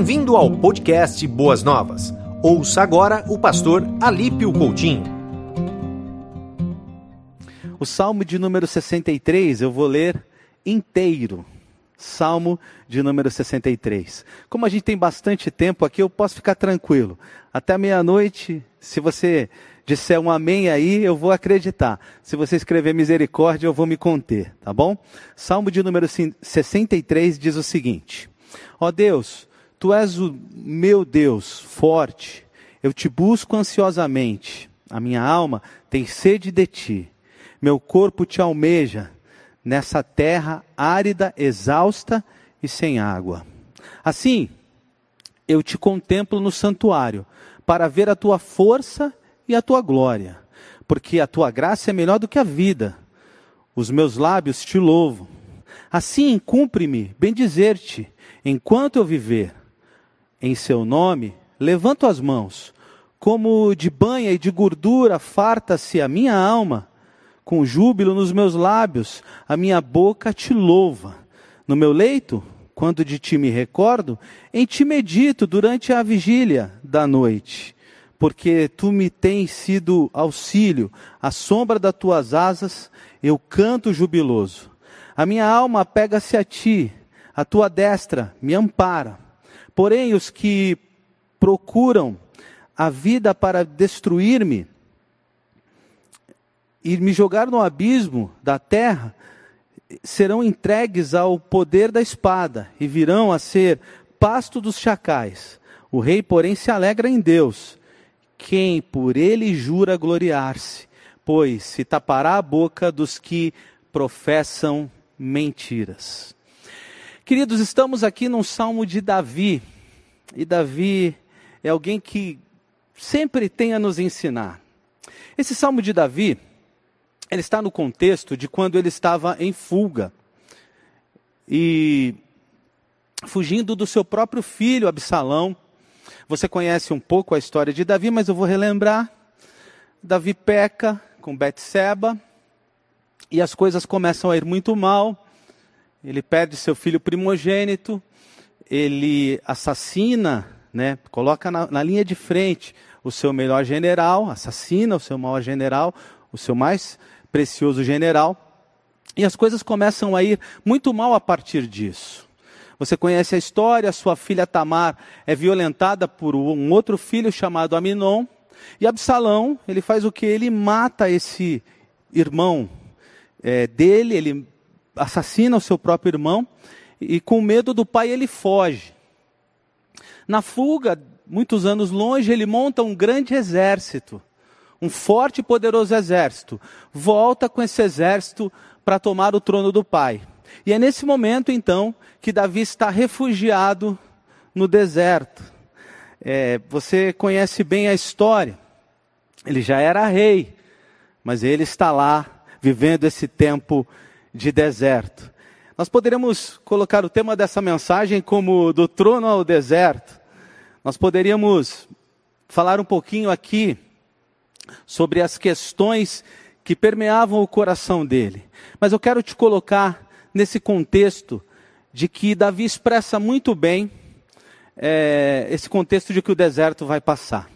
Bem-vindo ao podcast Boas Novas. Ouça agora o pastor Alípio Coutinho. O Salmo de número 63 eu vou ler inteiro. Salmo de número 63. Como a gente tem bastante tempo aqui, eu posso ficar tranquilo. Até meia-noite, se você disser um amém aí, eu vou acreditar. Se você escrever misericórdia, eu vou me conter, tá bom? Salmo de número 63 diz o seguinte: Ó oh Deus, tu és o meu Deus forte, eu te busco ansiosamente, a minha alma tem sede de ti, meu corpo te almeja nessa terra árida, exausta e sem água. Assim, eu te contemplo no santuário, para ver a tua força e a tua glória, porque a tua graça é melhor do que a vida. Os meus lábios te louvam. Assim, cumpre-me bendizer-te enquanto eu viver. Em seu nome, levanto as mãos, como de banha e de gordura farta-se a minha alma, com júbilo nos meus lábios, a minha boca te louva. No meu leito, quando de ti me recordo, em ti medito durante a vigília da noite, porque tu me tens sido auxílio, à sombra das tuas asas eu canto jubiloso. A minha alma pega-se a ti, a tua destra me ampara. Porém, os que procuram a vida para destruir-me e me jogar no abismo da terra, serão entregues ao poder da espada e virão a ser pasto dos chacais. O rei, porém, se alegra em Deus, quem por ele jura gloriar-se, pois se tapará a boca dos que professam mentiras. Queridos, estamos aqui num salmo de Davi, e Davi é alguém que sempre tem a nos ensinar. Esse salmo de Davi, ele está no contexto de quando ele estava em fuga e fugindo do seu próprio filho Absalão. Você conhece um pouco a história de Davi, mas eu vou relembrar. Davi peca com Betseba, e as coisas começam a ir muito mal. Ele perde seu filho primogênito, ele assassina, né, coloca na, na linha de frente o seu melhor general, assassina o seu maior general, o seu mais precioso general, e as coisas começam a ir muito mal a partir disso. Você conhece a história, sua filha Tamar é violentada por um outro filho chamado Aminon, e Absalão, ele faz o que? Ele mata esse irmão é, dele, ele assassina o seu próprio irmão e com medo do pai ele foge. Na fuga, muitos anos longe, ele monta um grande exército, um forte e poderoso exército. Volta com esse exército para tomar o trono do pai. E é nesse momento então que Davi está refugiado no deserto. É, você conhece bem a história. Ele já era rei, mas ele está lá vivendo esse tempo de deserto. Nós poderíamos colocar o tema dessa mensagem como do trono ao deserto. Nós poderíamos falar um pouquinho aqui sobre as questões que permeavam o coração dele. Mas eu quero te colocar nesse contexto de que Davi expressa muito bem é, esse contexto de que o deserto vai passar.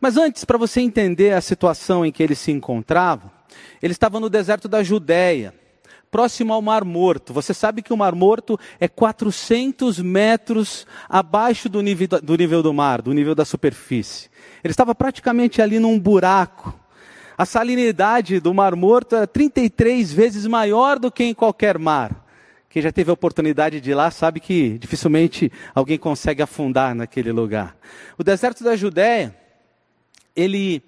Mas antes, para você entender a situação em que ele se encontrava, ele estava no deserto da Judéia, próximo ao Mar Morto. Você sabe que o Mar Morto é 400 metros abaixo do nível, do nível do mar, do nível da superfície. Ele estava praticamente ali num buraco. A salinidade do Mar Morto é 33 vezes maior do que em qualquer mar. Quem já teve a oportunidade de ir lá sabe que dificilmente alguém consegue afundar naquele lugar. O deserto da Judéia, ele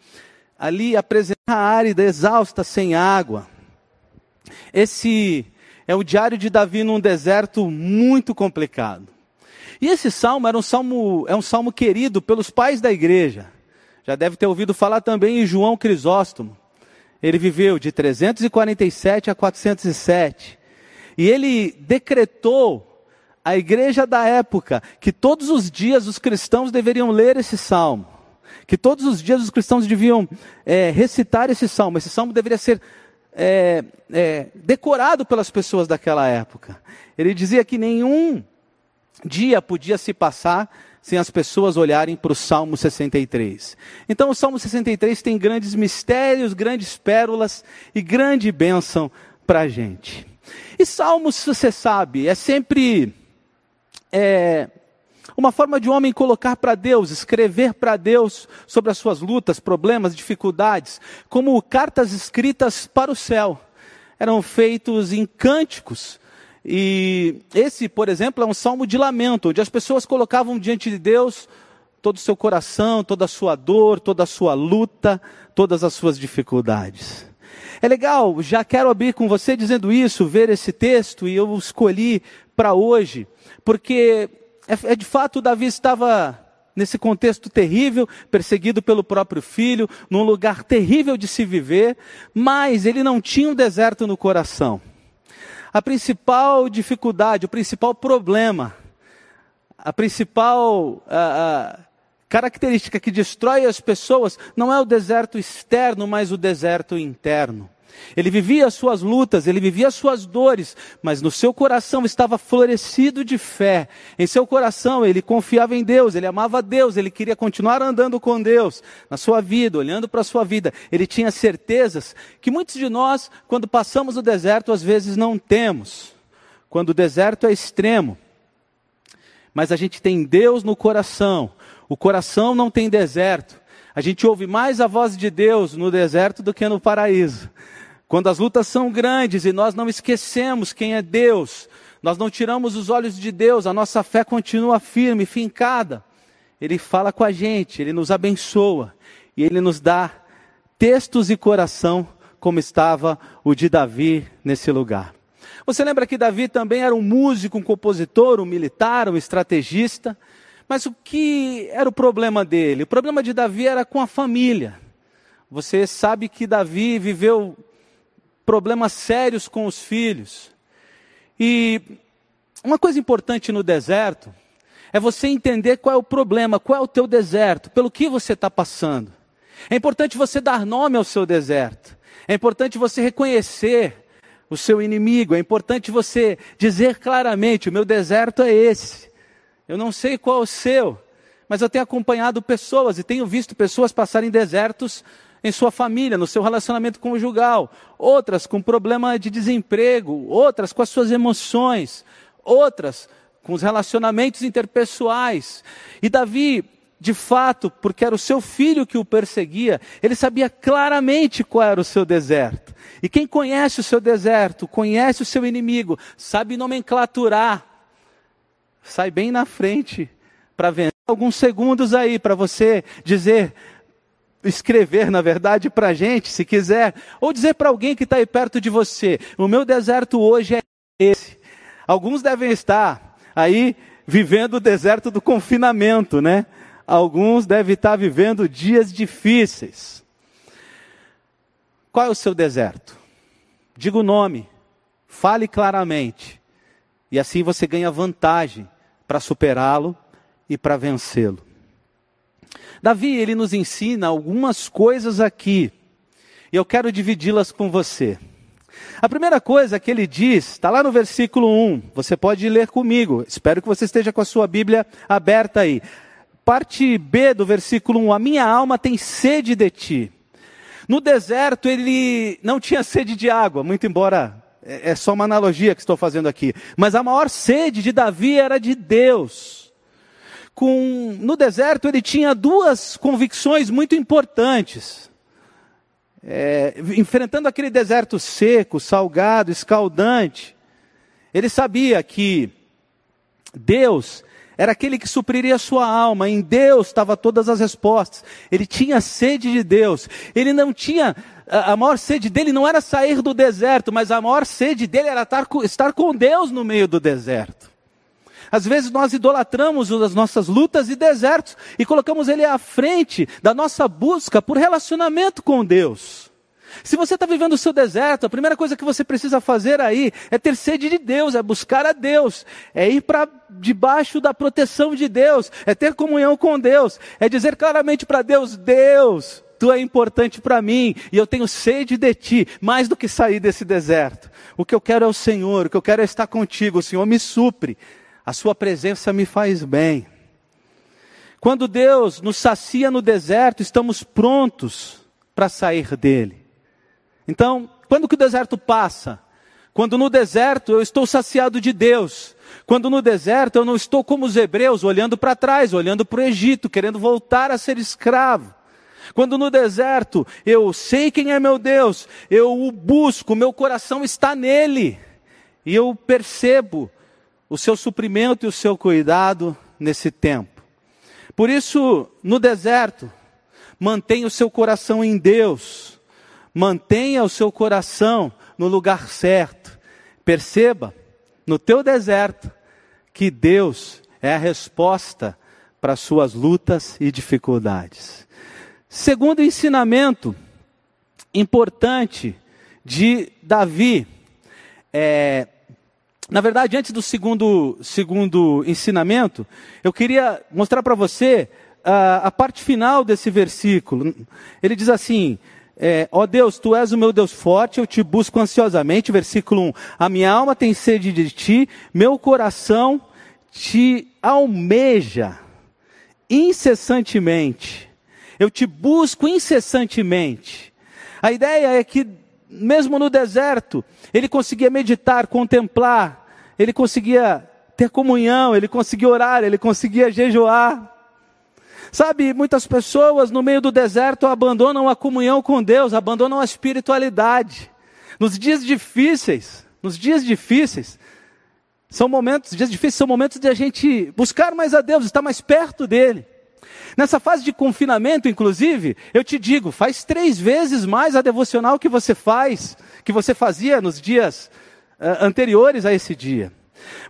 ali apresenta a árida, exausta, sem água. Esse é o diário de Davi num deserto muito complicado. E esse salmo era um salmo, é um salmo querido pelos pais da igreja. Já deve ter ouvido falar também em João Crisóstomo. Ele viveu de 347 a 407. E ele decretou à igreja da época que todos os dias os cristãos deveriam ler esse salmo que todos os dias os cristãos deviam é, recitar esse salmo. Esse salmo deveria ser é, é, decorado pelas pessoas daquela época. Ele dizia que nenhum dia podia se passar sem as pessoas olharem para o Salmo 63. Então, o Salmo 63 tem grandes mistérios, grandes pérolas e grande bênção para a gente. E Salmos, você sabe, é sempre é, uma forma de um homem colocar para Deus, escrever para Deus sobre as suas lutas, problemas, dificuldades, como cartas escritas para o céu. Eram feitos em cânticos, e esse, por exemplo, é um salmo de lamento, onde as pessoas colocavam diante de Deus todo o seu coração, toda a sua dor, toda a sua luta, todas as suas dificuldades. É legal, já quero abrir com você dizendo isso, ver esse texto, e eu escolhi para hoje, porque é, é de fato Davi estava nesse contexto terrível, perseguido pelo próprio filho, num lugar terrível de se viver, mas ele não tinha um deserto no coração. A principal dificuldade, o principal problema, a principal a, a característica que destrói as pessoas não é o deserto externo, mas o deserto interno. Ele vivia as suas lutas, ele vivia as suas dores, mas no seu coração estava florescido de fé. Em seu coração ele confiava em Deus, ele amava Deus, ele queria continuar andando com Deus na sua vida, olhando para a sua vida. Ele tinha certezas que muitos de nós, quando passamos o deserto, às vezes não temos. Quando o deserto é extremo, mas a gente tem Deus no coração. O coração não tem deserto. A gente ouve mais a voz de Deus no deserto do que no paraíso. Quando as lutas são grandes e nós não esquecemos quem é Deus, nós não tiramos os olhos de Deus, a nossa fé continua firme, fincada. Ele fala com a gente, ele nos abençoa e ele nos dá textos e coração como estava o de Davi nesse lugar. Você lembra que Davi também era um músico, um compositor, um militar, um estrategista? Mas o que era o problema dele? O problema de Davi era com a família. Você sabe que Davi viveu problemas sérios com os filhos. E uma coisa importante no deserto é você entender qual é o problema, qual é o teu deserto, pelo que você está passando. É importante você dar nome ao seu deserto. É importante você reconhecer o seu inimigo. É importante você dizer claramente: o meu deserto é esse. Eu não sei qual é o seu, mas eu tenho acompanhado pessoas e tenho visto pessoas passarem desertos em sua família, no seu relacionamento conjugal, outras com problema de desemprego, outras com as suas emoções, outras com os relacionamentos interpessoais. E Davi, de fato, porque era o seu filho que o perseguia, ele sabia claramente qual era o seu deserto. E quem conhece o seu deserto, conhece o seu inimigo, sabe nomenclaturar, sai bem na frente para vender alguns segundos aí para você dizer escrever, na verdade, para a gente, se quiser, ou dizer para alguém que está aí perto de você: o meu deserto hoje é esse. Alguns devem estar aí vivendo o deserto do confinamento, né? Alguns devem estar vivendo dias difíceis. Qual é o seu deserto? Diga o nome, fale claramente, e assim você ganha vantagem para superá-lo e para vencê-lo. Davi, ele nos ensina algumas coisas aqui, e eu quero dividi-las com você. A primeira coisa que ele diz, está lá no versículo 1, você pode ler comigo, espero que você esteja com a sua Bíblia aberta aí. Parte B do versículo 1, a minha alma tem sede de ti. No deserto ele não tinha sede de água, muito embora é, é só uma analogia que estou fazendo aqui, mas a maior sede de Davi era de Deus com, no deserto ele tinha duas convicções muito importantes. É, enfrentando aquele deserto seco, salgado, escaldante, ele sabia que Deus era aquele que supriria a sua alma, em Deus estava todas as respostas. Ele tinha sede de Deus. Ele não tinha, a maior sede dele não era sair do deserto, mas a maior sede dele era estar, estar com Deus no meio do deserto. Às vezes nós idolatramos as nossas lutas e desertos e colocamos ele à frente da nossa busca por relacionamento com Deus. Se você está vivendo o seu deserto, a primeira coisa que você precisa fazer aí é ter sede de Deus, é buscar a Deus, é ir para debaixo da proteção de Deus, é ter comunhão com Deus, é dizer claramente para Deus: Deus, tu é importante para mim e eu tenho sede de ti, mais do que sair desse deserto. O que eu quero é o Senhor, o que eu quero é estar contigo, o Senhor me supre A Sua presença me faz bem. Quando Deus nos sacia no deserto, estamos prontos para sair dele. Então, quando que o deserto passa? Quando no deserto eu estou saciado de Deus. Quando no deserto eu não estou como os hebreus, olhando para trás, olhando para o Egito, querendo voltar a ser escravo. Quando no deserto eu sei quem é meu Deus, eu o busco, meu coração está nele. E eu percebo o seu suprimento e o seu cuidado nesse tempo. Por isso, no deserto, mantenha o seu coração em Deus, mantenha o seu coração no lugar certo. Perceba, no teu deserto, que Deus é a resposta para as suas lutas e dificuldades. Segundo ensinamento importante de Davi, é, na verdade, antes do segundo, segundo ensinamento, eu queria mostrar para você a, a, parte final desse versículo. Ele diz assim: é, ó Deus, tu és o meu Deus forte, eu te busco ansiosamente. Versículo 1: A minha alma tem sede de ti, meu coração te almeja incessantemente. Eu te busco incessantemente. A ideia é que, mesmo no deserto, ele conseguia meditar, contemplar, ele conseguia ter comunhão, ele conseguia orar, ele conseguia jejuar. Sabe, muitas pessoas no meio do deserto abandonam a comunhão com Deus, abandonam a espiritualidade. Nos dias difíceis, nos dias difíceis, são momentos, dias difíceis são momentos de a gente buscar mais a Deus, estar mais perto dele. Nessa fase de confinamento, inclusive, eu te digo, faz três vezes mais a devocional que você faz, que você fazia nos dias anteriores a esse dia.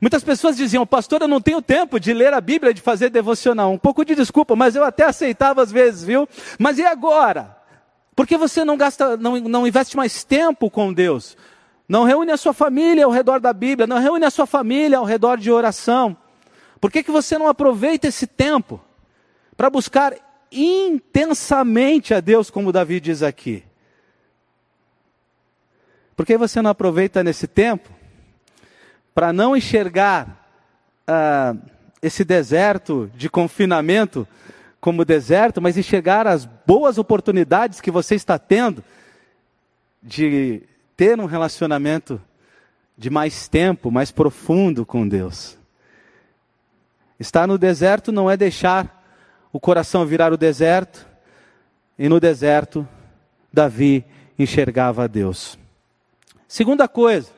Muitas pessoas diziam, pastor, eu não tenho tempo de ler a Bíblia, de fazer devocional. Um pouco de desculpa, mas eu até aceitava às vezes, viu? Mas e agora? Por que você não gasta, não, não investe mais tempo com Deus? Não reúne a sua família ao redor da Bíblia, não reúne a sua família ao redor de oração. Por que, que você não aproveita esse tempo para buscar intensamente a Deus, como Davi diz aqui? Por que você não aproveita nesse tempo para não enxergar ah, esse deserto de confinamento como deserto, mas enxergar as boas oportunidades que você está tendo de ter um relacionamento de mais tempo, mais profundo com Deus. Estar no deserto não é deixar o coração virar o deserto, e no deserto, Davi enxergava a Deus. Segunda coisa,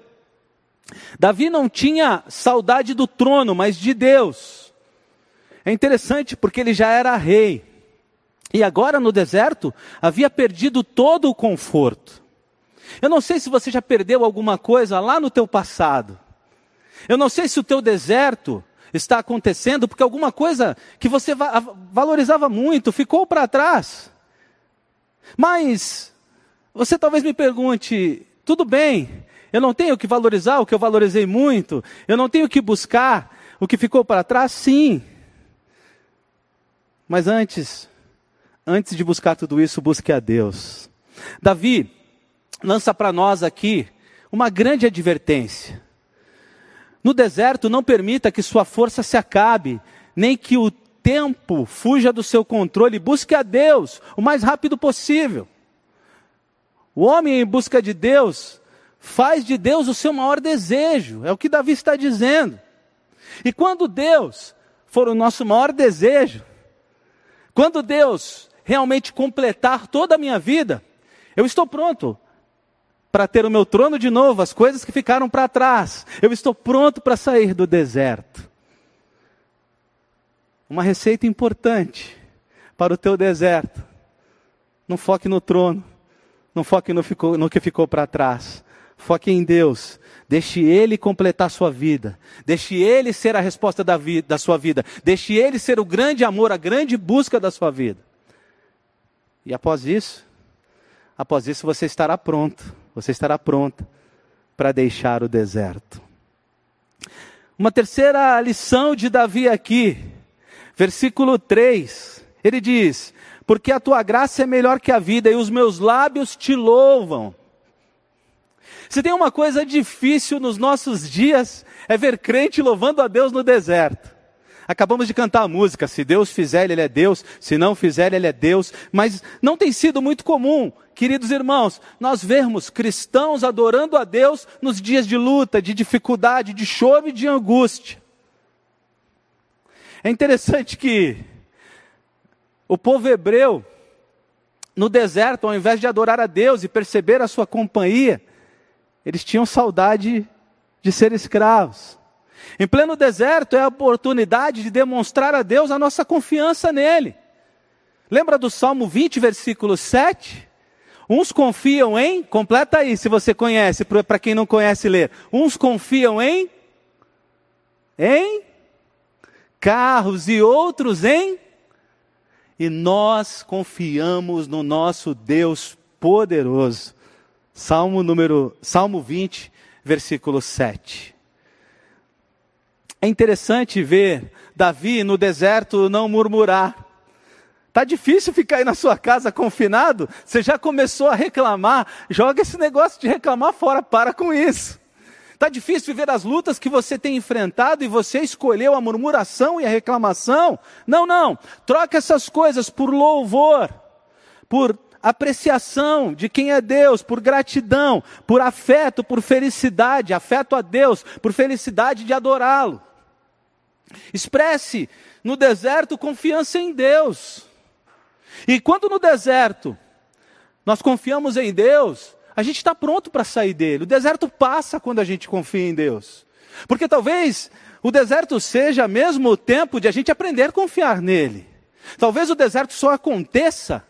Davi não tinha saudade do trono, mas de Deus. É interessante porque ele já era rei. E agora no deserto havia perdido todo o conforto. Eu não sei se você já perdeu alguma coisa lá no teu passado. Eu não sei se o teu deserto está acontecendo porque alguma coisa que você valorizava muito ficou para trás. Mas você talvez me pergunte: tudo bem, eu não tenho que valorizar o que eu valorizei muito. Eu não tenho que buscar o que ficou para trás, sim. Mas antes, antes de buscar tudo isso, busque a Deus. Davi lança para nós aqui uma grande advertência. No deserto, não permita que sua força se acabe, nem que o tempo fuja do seu controle. Busque a Deus o mais rápido possível. O homem em busca de Deus faz de Deus o seu maior desejo, é o que Davi está dizendo. E quando Deus for o nosso maior desejo, quando Deus realmente completar toda a minha vida, eu estou pronto para ter o meu trono de novo, as coisas que ficaram para trás. Eu estou pronto para sair do deserto. Uma receita importante para o teu deserto. Não foque no trono, não foque no, no que ficou para trás. Foque em Deus. Deixe Ele completar a sua vida. Deixe Ele ser a resposta da, vida, da sua vida. Deixe Ele ser o grande amor, a grande busca da sua vida. E após isso, após isso você estará pronto. Você estará pronta para deixar o deserto. Uma terceira lição de Davi aqui, versículo 3. Ele diz: Porque a tua graça é melhor que a vida e os meus lábios te louvam. Se tem uma coisa difícil nos nossos dias, é ver crente louvando a Deus no deserto. Acabamos de cantar a música, se Deus fizer, Ele é Deus, se não fizer, Ele é Deus, mas não tem sido muito comum, queridos irmãos, nós vermos cristãos adorando a Deus nos dias de luta, de dificuldade, de choro e de angústia. É interessante que o povo hebreu, no deserto, ao invés de adorar a Deus e perceber a sua companhia, eles tinham saudade de ser escravos. Em pleno deserto é a oportunidade de demonstrar a Deus a nossa confiança nele. Lembra do Salmo 20, versículo 7? Uns confiam em, completa aí se você conhece, para quem não conhece ler. Uns confiam em, em carros e outros em, e nós confiamos no nosso Deus poderoso. Salmo número, Salmo 20, versículo 7. É interessante ver Davi no deserto não murmurar. Tá difícil ficar aí na sua casa confinado? Você já começou a reclamar? Joga esse negócio de reclamar fora, para com isso. Tá difícil viver as lutas que você tem enfrentado e você escolheu a murmuração e a reclamação? Não, não. Troca essas coisas por louvor, por apreciação de quem é Deus, por gratidão, por afeto, por felicidade, afeto a Deus, por felicidade de adorá-lo. Expresse no deserto confiança em Deus. E quando no deserto nós confiamos em Deus, a gente está pronto para sair dele. O deserto passa quando a gente confia em Deus. Porque talvez o deserto seja mesmo o tempo de a gente aprender a confiar nele. Talvez o deserto só aconteça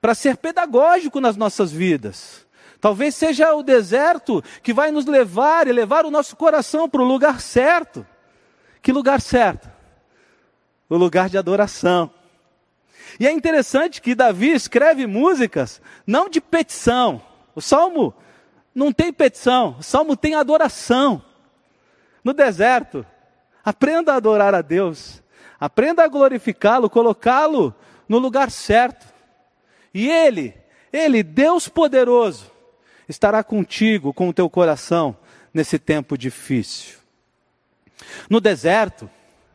para ser pedagógico nas nossas vidas. Talvez seja o deserto que vai nos levar e levar o nosso coração para o lugar certo. Que lugar certo? O lugar de adoração. E é interessante que Davi escreve músicas não de petição. O salmo não tem petição, o salmo tem adoração. No deserto, aprenda a adorar a Deus, aprenda a glorificá-lo, colocá-lo no lugar certo. E Ele, Ele, Deus poderoso, estará contigo, com o teu coração, nesse tempo difícil. No deserto,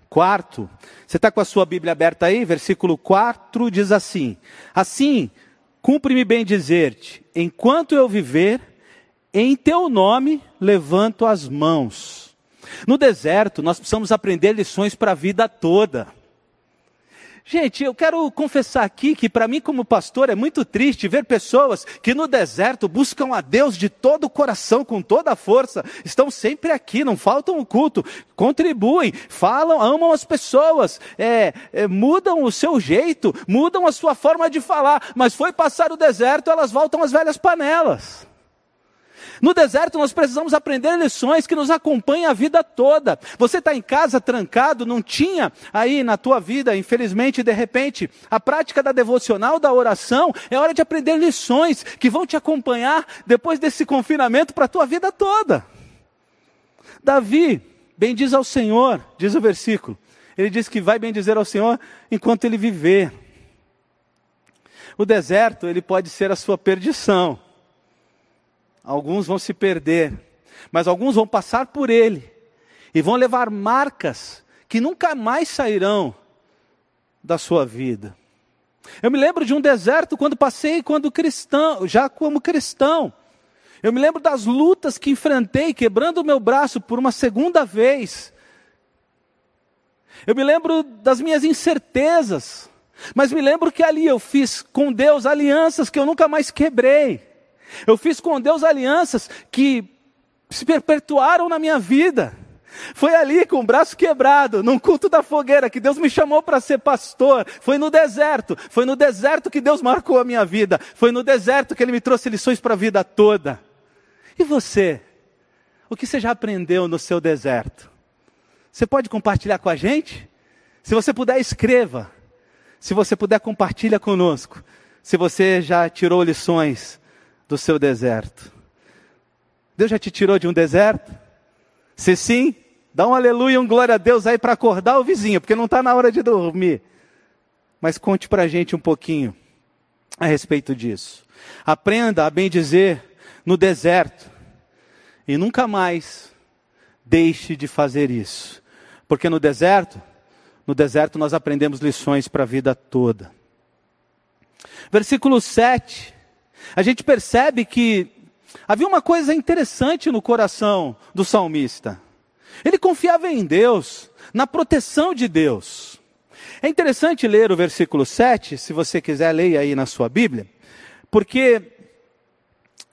quarto, você está com a sua Bíblia aberta aí? Versículo 4 diz assim: Assim, cumpre-me bem dizer-te, enquanto eu viver, em teu nome levanto as mãos. No deserto, nós precisamos aprender lições para a vida toda. Gente, eu quero confessar aqui que para mim como pastor é muito triste ver pessoas que no deserto buscam a Deus de todo o coração, com toda a força, estão sempre aqui, não faltam o culto, contribuem, falam, amam as pessoas, é, é, mudam o seu jeito, mudam a sua forma de falar, mas foi passar o deserto, elas voltam às velhas panelas. No deserto nós precisamos aprender lições que nos acompanham a vida toda. Você está em casa trancado, não tinha aí na tua vida, infelizmente, de repente, a prática da devocional, da oração, é hora de aprender lições que vão te acompanhar depois desse confinamento para a tua vida toda. Davi, bendiz ao Senhor, diz o versículo. Ele diz que vai bendizer ao Senhor enquanto ele viver. O deserto, ele pode ser a sua perdição alguns vão se perder, mas alguns vão passar por ele e vão levar marcas que nunca mais sairão da sua vida. Eu me lembro de um deserto quando passei quando cristão, já como cristão. Eu me lembro das lutas que enfrentei, quebrando o meu braço por uma segunda vez. Eu me lembro das minhas incertezas, mas me lembro que ali eu fiz com Deus alianças que eu nunca mais quebrei. Eu fiz com Deus alianças que se perpetuaram na minha vida. Foi ali com o braço quebrado, num culto da fogueira, que Deus me chamou para ser pastor. Foi no deserto. Foi no deserto que Deus marcou a minha vida. Foi no deserto que Ele me trouxe lições para a vida toda. E você? O que você já aprendeu no seu deserto? Você pode compartilhar com a gente? Se você puder, escreva. Se você puder, compartilha conosco. Se você já tirou lições do seu deserto. Deus já te tirou de um deserto? Se sim, dá um aleluia, um glória a Deus aí para acordar o vizinho, porque não está na hora de dormir. Mas conte para a gente um pouquinho a respeito disso. Aprenda a bem dizer no deserto. E nunca mais deixe de fazer isso. Porque no deserto, no deserto nós aprendemos lições para a vida toda. Versículo 7. A gente percebe que havia uma coisa interessante no coração do salmista. Ele confiava em Deus, na proteção de Deus. É interessante ler o versículo 7, se você quiser, leia aí na sua Bíblia, porque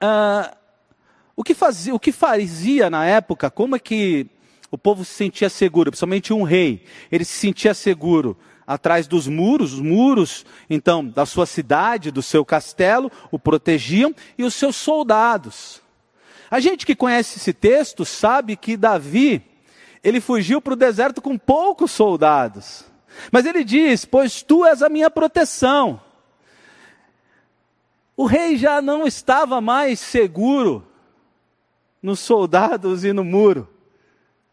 uh, o, que fazia, o que fazia na época, como é que o povo se sentia seguro, principalmente um rei, ele se sentia seguro atrás dos muros, os muros, então, da sua cidade, do seu castelo, o protegiam, e os seus soldados. A gente que conhece esse texto sabe que Davi, ele fugiu para o deserto com poucos soldados. Mas ele diz: Pois tu és a minha proteção. O rei já não estava mais seguro nos soldados e no muro,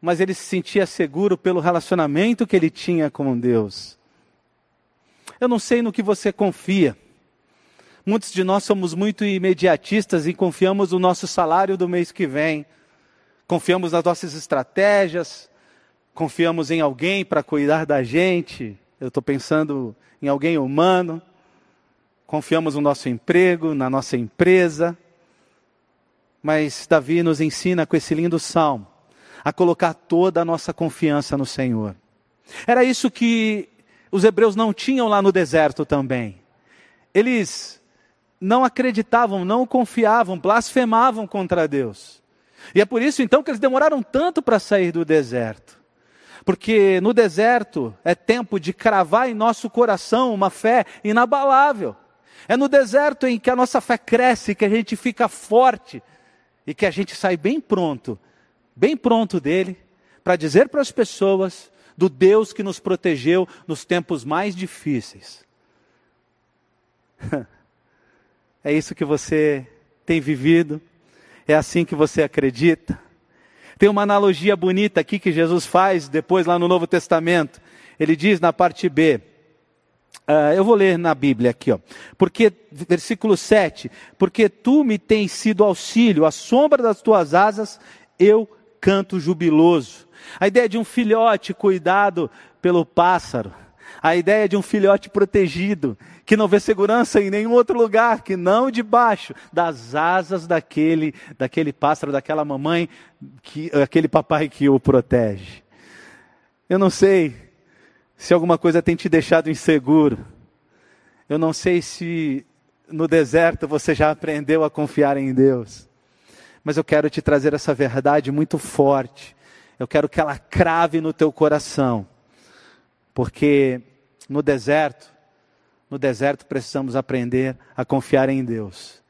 mas ele se sentia seguro pelo relacionamento que ele tinha com Deus. Eu não sei no que você confia. Muitos de nós somos muito imediatistas e confiamos no nosso salário do mês que vem. Confiamos nas nossas estratégias, confiamos em alguém para cuidar da gente. Eu estou pensando em alguém humano. Confiamos no nosso emprego, na nossa empresa. Mas Davi nos ensina com esse lindo salmo a colocar toda a nossa confiança no Senhor. Era isso que os hebreus não tinham lá no deserto também. Eles não acreditavam, não confiavam, blasfemavam contra Deus. E é por isso então que eles demoraram tanto para sair do deserto. Porque no deserto é tempo de cravar em nosso coração uma fé inabalável. É no deserto em que a nossa fé cresce, que a gente fica forte e que a gente sai bem pronto, bem pronto dele, para dizer para as pessoas do Deus que nos protegeu nos tempos mais difíceis. É isso que você tem vivido? É assim que você acredita? Tem uma analogia bonita aqui que Jesus faz depois lá no Novo Testamento. Ele diz na parte B, uh, eu vou ler na Bíblia aqui, ó. Porque, versículo 7, porque tu me tens sido auxílio, à sombra das tuas asas, eu canto jubiloso. A ideia de um filhote cuidado pelo pássaro. A ideia de um filhote protegido, que não vê segurança em nenhum outro lugar, que não debaixo das asas daquele, daquele pássaro, daquela mamãe, que, aquele papai que o protege. Eu não sei se alguma coisa tem te deixado inseguro. Eu não sei se no deserto você já aprendeu a confiar em Deus. Mas eu quero te trazer essa verdade muito forte eu quero que ela crave no teu coração. Porque no deserto, no deserto precisamos aprender a confiar em Deus.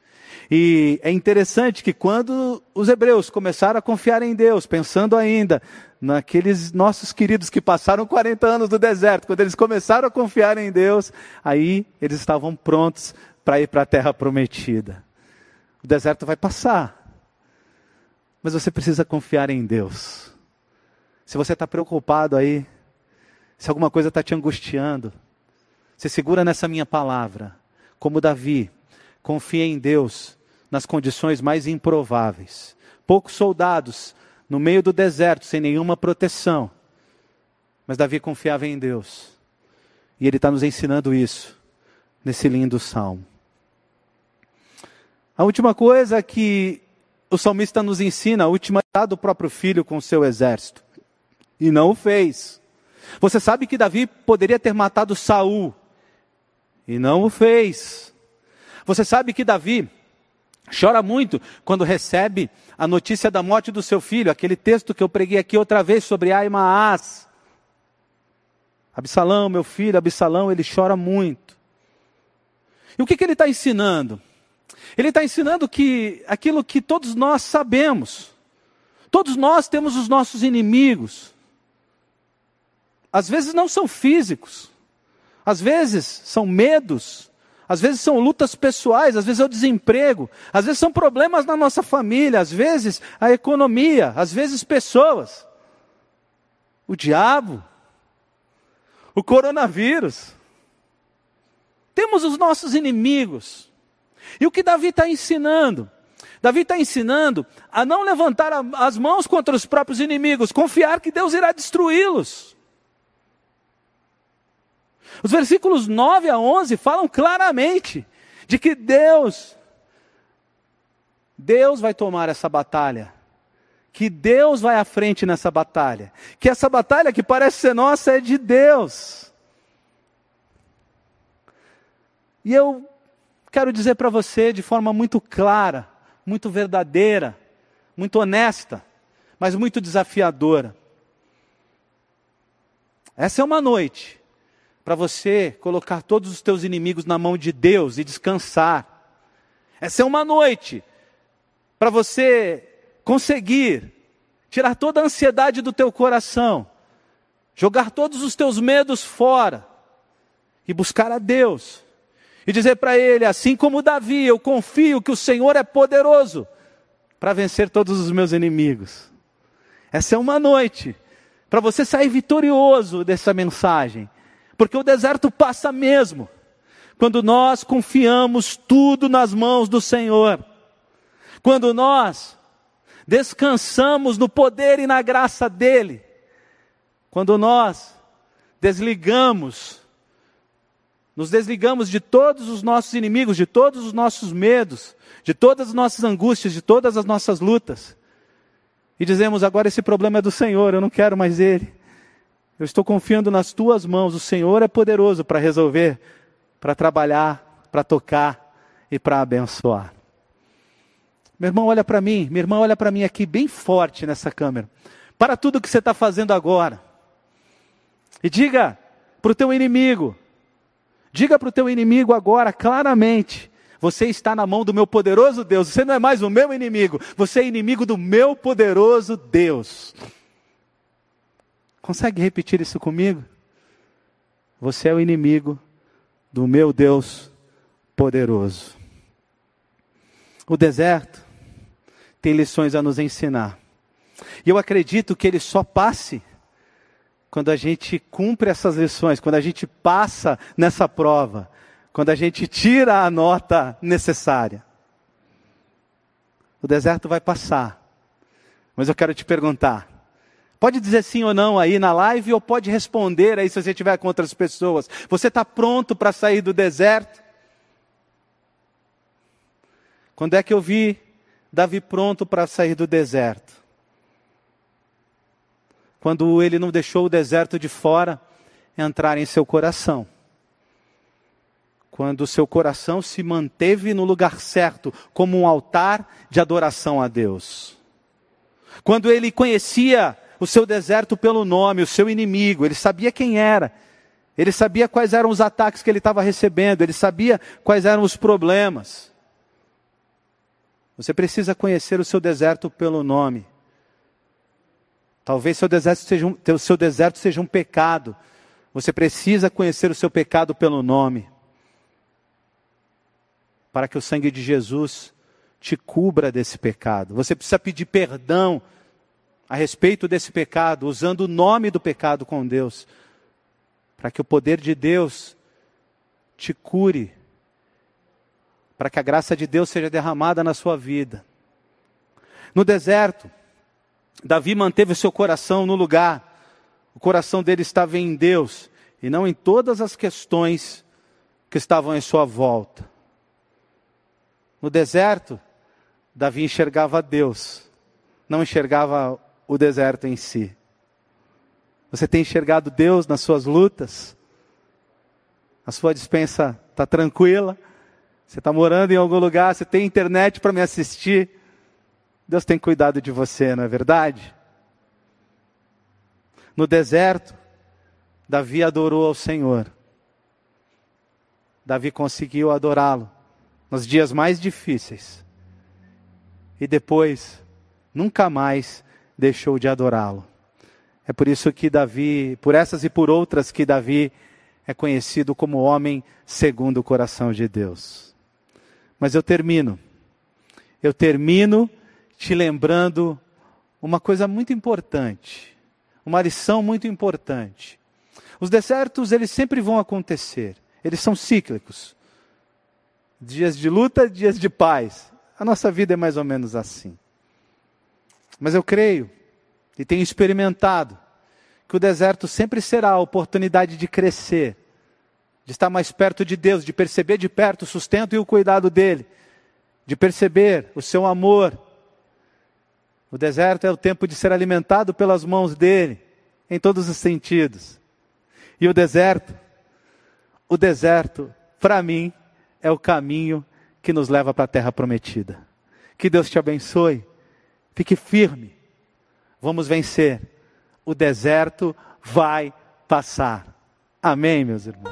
E é interessante que quando os hebreus começaram a confiar em Deus, pensando ainda naqueles nossos queridos que passaram 40 anos no deserto, quando eles começaram a confiar em Deus, aí eles estavam prontos para ir para a terra prometida. O deserto vai passar, mas você precisa confiar em Deus. Se você está preocupado aí, se alguma coisa está te angustiando, se segura nessa minha palavra. Como Davi, confia em Deus nas condições mais improváveis. Poucos soldados no meio do deserto, sem nenhuma proteção. Mas Davi confiava em Deus. E ele está nos ensinando isso nesse lindo salmo. A última coisa que o salmista nos ensina, a última é do próprio filho com o seu exército e não o fez. Você sabe que Davi poderia ter matado Saul e não o fez. Você sabe que Davi chora muito quando recebe a notícia da morte do seu filho, aquele texto que eu preguei aqui outra vez sobre Aimaas. Absalão, meu filho, Absalão, ele chora muito. E o que, que ele está ensinando? Ele está ensinando que aquilo que todos nós sabemos, todos nós temos os nossos inimigos, às vezes não são físicos, às vezes são medos, às vezes são lutas pessoais, às vezes é o desemprego, às vezes são problemas na nossa família, às vezes a economia, às vezes pessoas. O diabo, o coronavírus. Temos os nossos inimigos. E o que Davi está ensinando? Davi está ensinando a não levantar as mãos contra os próprios inimigos, confiar que Deus irá destruí-los. Os versículos 9 a 11 falam claramente de que Deus, Deus vai tomar essa batalha. Que Deus vai à frente nessa batalha. Que essa batalha que parece ser nossa é de Deus. E eu quero dizer para você de forma muito clara, muito verdadeira, muito honesta, mas muito desafiadora. Essa é uma noite para você colocar todos os teus inimigos na mão de Deus e descansar. Essa é uma noite para você conseguir tirar toda a ansiedade do teu coração, jogar todos os teus medos fora e buscar a Deus e dizer para ele, assim como Davi, eu confio que o Senhor é poderoso para vencer todos os meus inimigos. Essa é uma noite para você sair vitorioso dessa mensagem, porque o deserto passa mesmo quando nós confiamos tudo nas mãos do Senhor. Quando nós descansamos no poder e na graça dele. Quando nós desligamos nos desligamos de todos os nossos inimigos, de todos os nossos medos, de todas as nossas angústias, de todas as nossas lutas. E dizemos: agora esse problema é do Senhor, eu não quero mais ele. Eu estou confiando nas tuas mãos. O Senhor é poderoso para resolver, para trabalhar, para tocar e para abençoar. Meu irmão, olha para mim, minha irmã, olha para mim aqui bem forte nessa câmera. Para tudo que você está fazendo agora. E diga para o teu inimigo: Diga para o teu inimigo agora claramente: você está na mão do meu poderoso Deus. Você não é mais o meu inimigo, você é inimigo do meu poderoso Deus. Consegue repetir isso comigo? Você é o inimigo do meu Deus poderoso. O deserto tem lições a nos ensinar. E eu acredito que ele só passe quando a gente cumpre essas lições, quando a gente passa nessa prova, quando a gente tira a nota necessária. O deserto vai passar. Mas eu quero te perguntar. Pode dizer sim ou não aí na live, ou pode responder aí se você estiver com outras pessoas. Você está pronto para sair do deserto? Quando é que eu vi Davi pronto para sair do deserto? Quando ele não deixou o deserto de fora entrar em seu coração. Quando o seu coração se manteve no lugar certo, como um altar de adoração a Deus. Quando ele conhecia o seu deserto pelo nome, o seu inimigo, ele sabia quem era, ele sabia quais eram os ataques que ele estava recebendo, ele sabia quais eram os problemas. Você precisa conhecer o seu deserto pelo nome. Talvez seu deserto, seja um, seu deserto seja um pecado. Você precisa conhecer o seu pecado pelo nome. Para que o sangue de Jesus te cubra desse pecado. Você precisa pedir perdão a respeito desse pecado, usando o nome do pecado com Deus. Para que o poder de Deus te cure. Para que a graça de Deus seja derramada na sua vida. No deserto, Davi manteve o seu coração no lugar. O coração dele estava em Deus e não em todas as questões que estavam em sua volta. No deserto, Davi enxergava Deus, não enxergava o deserto em si. Você tem enxergado Deus nas suas lutas? A sua dispensa está tranquila? Você está morando em algum lugar? Você tem internet para me assistir? Deus tem cuidado de você, não é verdade? No deserto, Davi adorou ao Senhor. Davi conseguiu adorá-lo nos dias mais difíceis. E depois, nunca mais deixou de adorá-lo. É por isso que Davi, por essas e por outras que Davi é conhecido como homem segundo o coração de Deus. Mas eu termino. Eu termino te lembrando uma coisa muito importante, uma lição muito importante. Os desertos, eles sempre vão acontecer, eles são cíclicos. Dias de luta, dias de paz. A nossa vida é mais ou menos assim. Mas eu creio e tenho experimentado que o deserto sempre será a oportunidade de crescer, de estar mais perto de Deus, de perceber de perto o sustento e o cuidado dele, de perceber o seu amor. O deserto é o tempo de ser alimentado pelas mãos dele, em todos os sentidos. E o deserto, o deserto, para mim, é o caminho que nos leva para a terra prometida. Que Deus te abençoe. Fique firme. Vamos vencer. O deserto vai passar. Amém, meus irmãos.